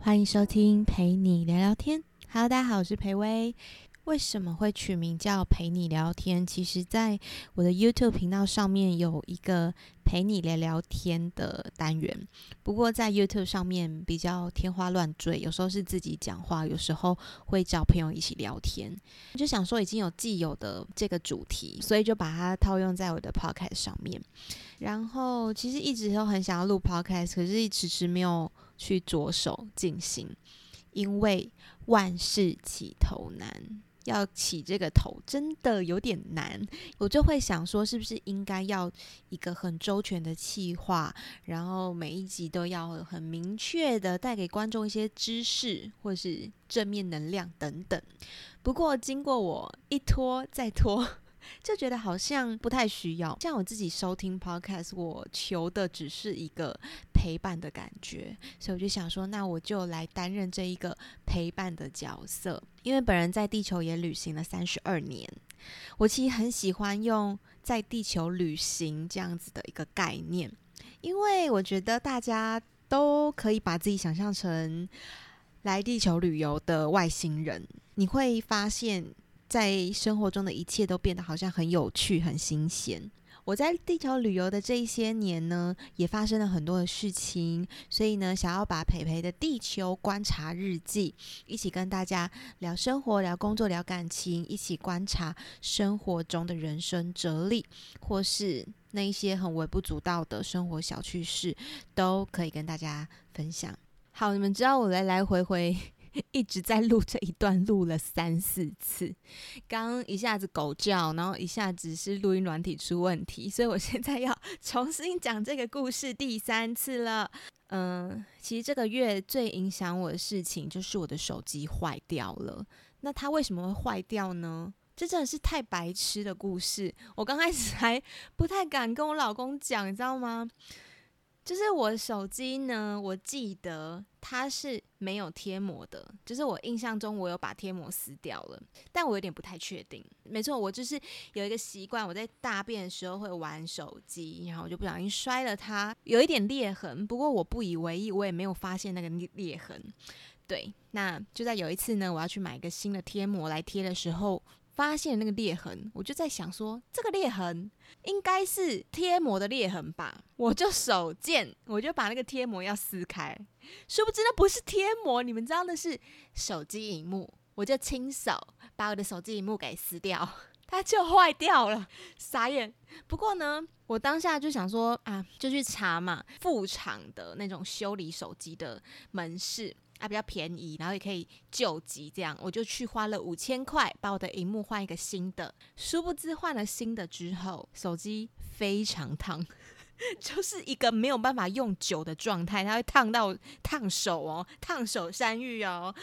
欢迎收听陪你聊聊天。Hello，大家好，我是裴薇。为什么会取名叫陪你聊天？其实，在我的 YouTube 频道上面有一个陪你聊聊天的单元。不过，在 YouTube 上面比较天花乱坠，有时候是自己讲话，有时候会找朋友一起聊天。就想说，已经有既有的这个主题，所以就把它套用在我的 Podcast 上面。然后，其实一直都很想要录 Podcast，可是迟迟没有去着手进行，因为万事起头难。要起这个头真的有点难，我就会想说，是不是应该要一个很周全的计划，然后每一集都要很明确的带给观众一些知识或是正面能量等等。不过经过我一拖再拖。就觉得好像不太需要。像我自己收听 podcast，我求的只是一个陪伴的感觉，所以我就想说，那我就来担任这一个陪伴的角色。因为本人在地球也旅行了三十二年，我其实很喜欢用在地球旅行这样子的一个概念，因为我觉得大家都可以把自己想象成来地球旅游的外星人，你会发现。在生活中的一切都变得好像很有趣、很新鲜。我在地球旅游的这一些年呢，也发生了很多的事情，所以呢，想要把培培的地球观察日记一起跟大家聊生活、聊工作、聊感情，一起观察生活中的人生哲理，或是那一些很微不足道的生活小趣事，都可以跟大家分享。好，你们知道我来来回回。一直在录这一段，录了三四次。刚一下子狗叫，然后一下子是录音软体出问题，所以我现在要 重新讲这个故事第三次了。嗯，其实这个月最影响我的事情就是我的手机坏掉了。那它为什么会坏掉呢？这真的是太白痴的故事。我刚开始还不太敢跟我老公讲，你知道吗？就是我手机呢，我记得它是没有贴膜的。就是我印象中，我有把贴膜撕掉了，但我有点不太确定。没错，我就是有一个习惯，我在大便的时候会玩手机，然后我就不小心摔了它，有一点裂痕。不过我不以为意，我也没有发现那个裂裂痕。对，那就在有一次呢，我要去买一个新的贴膜来贴的时候。发现那个裂痕，我就在想说，这个裂痕应该是贴膜的裂痕吧？我就手贱，我就把那个贴膜要撕开，殊不知那不是贴膜，你们知道那是手机荧幕，我就亲手把我的手机荧幕给撕掉，它就坏掉了，傻眼。不过呢，我当下就想说啊，就去查嘛，副厂的那种修理手机的门市。啊，比较便宜，然后也可以救急，这样我就去花了五千块把我的荧幕换一个新的。殊不知换了新的之后，手机非常烫，就是一个没有办法用久的状态，它会烫到烫手哦，烫手山芋哦。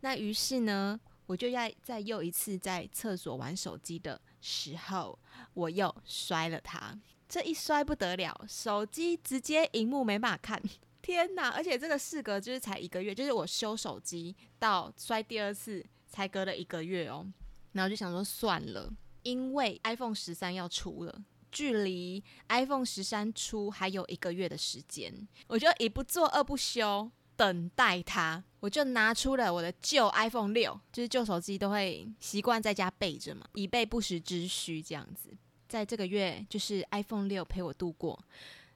那于是呢，我就要再又一次在厕所玩手机的时候，我又摔了它。这一摔不得了，手机直接荧幕没办法看。天呐！而且这个事隔就是才一个月，就是我修手机到摔第二次才隔了一个月哦。然后就想说算了，因为 iPhone 十三要出了，距离 iPhone 十三出还有一个月的时间，我就一不做二不休，等待它。我就拿出了我的旧 iPhone 六，就是旧手机都会习惯在家备着嘛，以备不时之需这样子。在这个月，就是 iPhone 六陪我度过。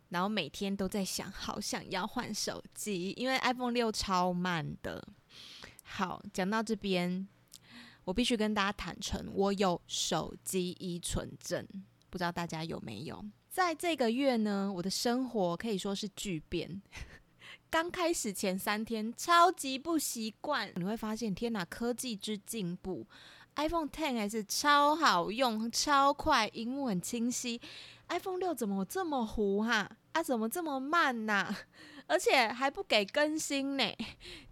然后每天都在想，好想要换手机，因为 iPhone 六超慢的。好，讲到这边，我必须跟大家坦诚，我有手机依存症，不知道大家有没有？在这个月呢，我的生活可以说是巨变。刚开始前三天超级不习惯，你会发现，天哪，科技之进步，iPhone Ten 还是超好用、超快，荧幕很清晰。iPhone 六怎么这么糊哈？啊，怎么这么慢呐？而且还不给更新呢？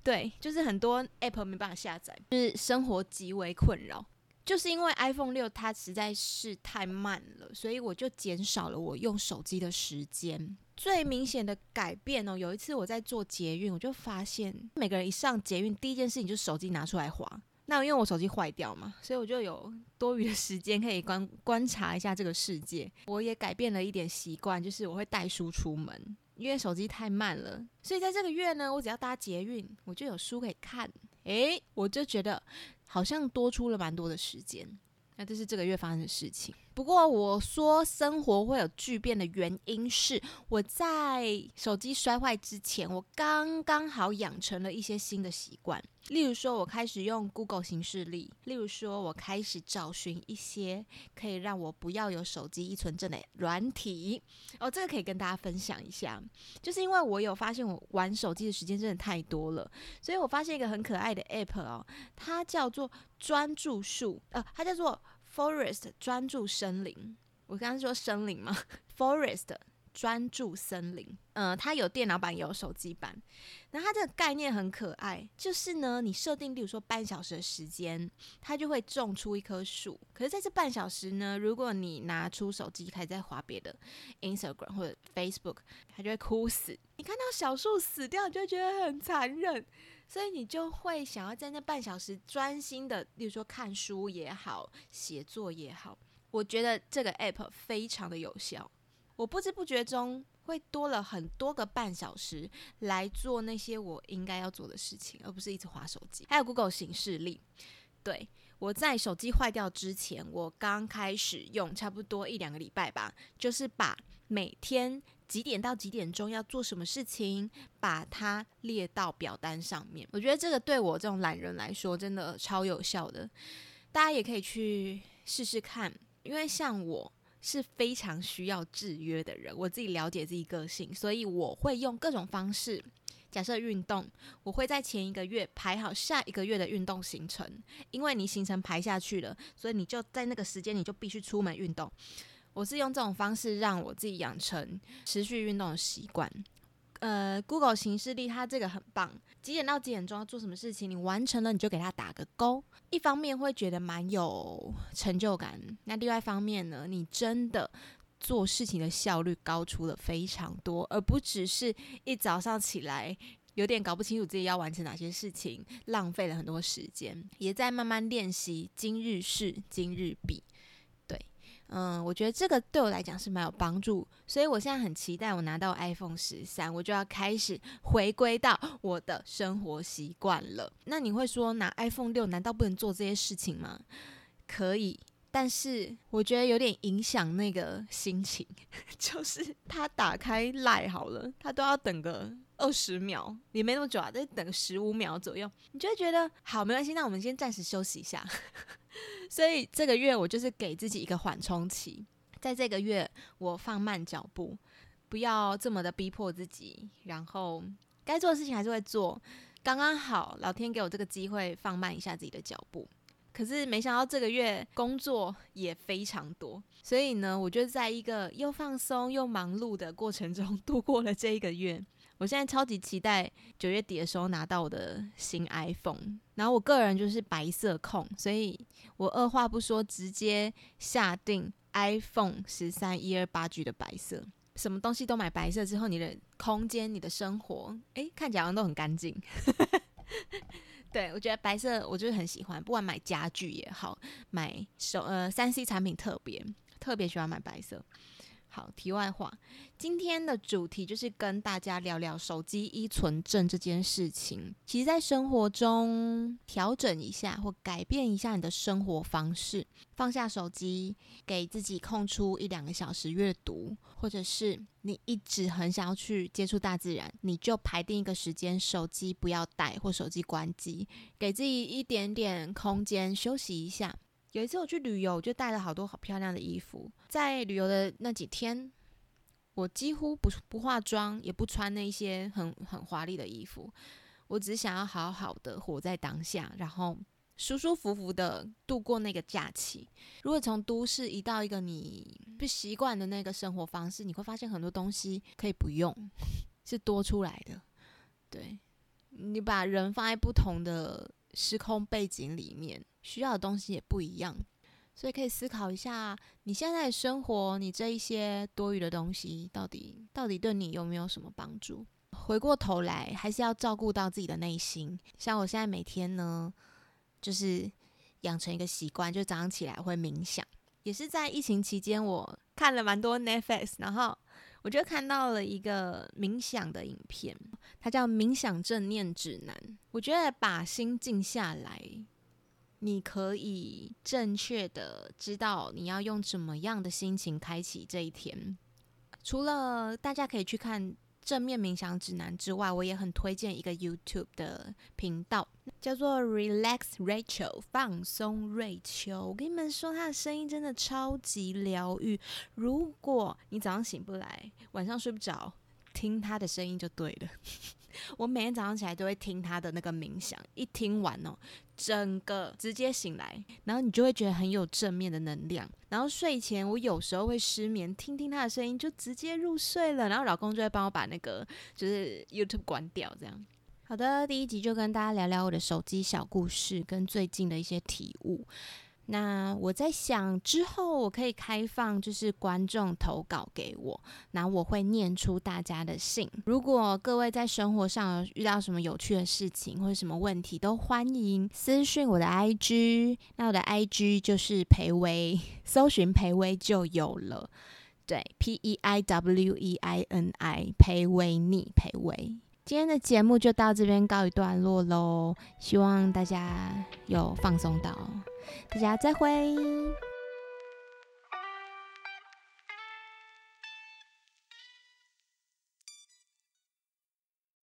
对，就是很多 App 没办法下载，就是生活极为困扰。就是因为 iPhone 六它实在是太慢了，所以我就减少了我用手机的时间。最明显的改变哦，有一次我在做捷运，我就发现每个人一上捷运，第一件事情就是手机拿出来划。那因为我手机坏掉嘛，所以我就有多余的时间可以观观察一下这个世界。我也改变了一点习惯，就是我会带书出门。因为手机太慢了，所以在这个月呢，我只要搭捷运，我就有书可以看。诶，我就觉得好像多出了蛮多的时间。那这是这个月发生的事情。不过我说生活会有巨变的原因是，我在手机摔坏之前，我刚刚好养成了一些新的习惯。例如说，我开始用 Google 形式力；例如说，我开始找寻一些可以让我不要有手机依存症的软体。哦，这个可以跟大家分享一下，就是因为我有发现我玩手机的时间真的太多了，所以我发现一个很可爱的 App 哦，它叫做专注树，呃，它叫做。Forest 专注森林，我刚刚说森林吗？Forest 专注森林，嗯，它有电脑版有手机版。那它这个概念很可爱，就是呢，你设定，比如说半小时的时间，它就会种出一棵树。可是在这半小时呢，如果你拿出手机开始在滑别的 Instagram 或者 Facebook，它就会枯死。你看到小树死掉，你就觉得很残忍。所以你就会想要在那半小时专心的，例如说看书也好，写作也好。我觉得这个 app 非常的有效，我不知不觉中会多了很多个半小时来做那些我应该要做的事情，而不是一直划手机。还有 Google 形式力，对我在手机坏掉之前，我刚开始用差不多一两个礼拜吧，就是把每天。几点到几点钟要做什么事情，把它列到表单上面。我觉得这个对我这种懒人来说，真的超有效的。大家也可以去试试看，因为像我是非常需要制约的人，我自己了解自己个性，所以我会用各种方式。假设运动，我会在前一个月排好下一个月的运动行程，因为你行程排下去了，所以你就在那个时间你就必须出门运动。我是用这种方式让我自己养成持续运动的习惯。呃，Google 形式力它这个很棒，几点到几点钟要做什么事情，你完成了你就给它打个勾。一方面会觉得蛮有成就感，那另外一方面呢，你真的做事情的效率高出了非常多，而不只是一早上起来有点搞不清楚自己要完成哪些事情，浪费了很多时间，也在慢慢练习今日事今日毕。嗯，我觉得这个对我来讲是蛮有帮助，所以我现在很期待我拿到 iPhone 十三，我就要开始回归到我的生活习惯了。那你会说拿 iPhone 六难道不能做这些事情吗？可以，但是我觉得有点影响那个心情，就是他打开赖好了，他都要等个二十秒，也没那么久啊，再等十五秒左右，你就会觉得好没关系，那我们先暂时休息一下。所以这个月我就是给自己一个缓冲期，在这个月我放慢脚步，不要这么的逼迫自己，然后该做的事情还是会做，刚刚好老天给我这个机会放慢一下自己的脚步。可是没想到这个月工作也非常多，所以呢，我就在一个又放松又忙碌的过程中度过了这一个月。我现在超级期待九月底的时候拿到我的新 iPhone，然后我个人就是白色控，所以我二话不说直接下定 iPhone 十三一二八 G 的白色，什么东西都买白色之后，你的空间、你的生活，诶，看起来好像都很干净。对我觉得白色我就是很喜欢，不管买家具也好，买手呃三 C 产品特别特别喜欢买白色。好，题外话，今天的主题就是跟大家聊聊手机依存症这件事情。其实，在生活中调整一下或改变一下你的生活方式，放下手机，给自己空出一两个小时阅读，或者是你一直很想要去接触大自然，你就排定一个时间，手机不要带或手机关机，给自己一点点空间休息一下。有一次我去旅游，就带了好多好漂亮的衣服。在旅游的那几天，我几乎不不化妆，也不穿那些很很华丽的衣服。我只想要好好的活在当下，然后舒舒服服的度过那个假期。如果从都市移到一个你不习惯的那个生活方式，你会发现很多东西可以不用，是多出来的。对，你把人放在不同的时空背景里面。需要的东西也不一样，所以可以思考一下，你现在的生活，你这一些多余的东西，到底到底对你有没有什么帮助？回过头来，还是要照顾到自己的内心。像我现在每天呢，就是养成一个习惯，就早上起来会冥想。也是在疫情期间，我看了蛮多 Netflix，然后。我就看到了一个冥想的影片，它叫《冥想正念指南》。我觉得把心静下来，你可以正确的知道你要用怎么样的心情开启这一天。除了大家可以去看。正面冥想指南之外，我也很推荐一个 YouTube 的频道，叫做 Relax Rachel 放松瑞秋。我跟你们说，她的声音真的超级疗愈。如果你早上醒不来，晚上睡不着，听她的声音就对了。我每天早上起来都会听他的那个冥想，一听完哦，整个直接醒来，然后你就会觉得很有正面的能量。然后睡前我有时候会失眠，听听他的声音就直接入睡了。然后老公就会帮我把那个就是 YouTube 关掉，这样。好的，第一集就跟大家聊聊我的手机小故事跟最近的一些体悟。那我在想，之后我可以开放，就是观众投稿给我，那我会念出大家的信。如果各位在生活上遇到什么有趣的事情或者什么问题，都欢迎私讯我的 IG。那我的 IG 就是裴威，搜寻裴威就有了。对，P E I W E I N I，裴威你裴威。今天的节目就到这边告一段落喽，希望大家有放松到，大家再会。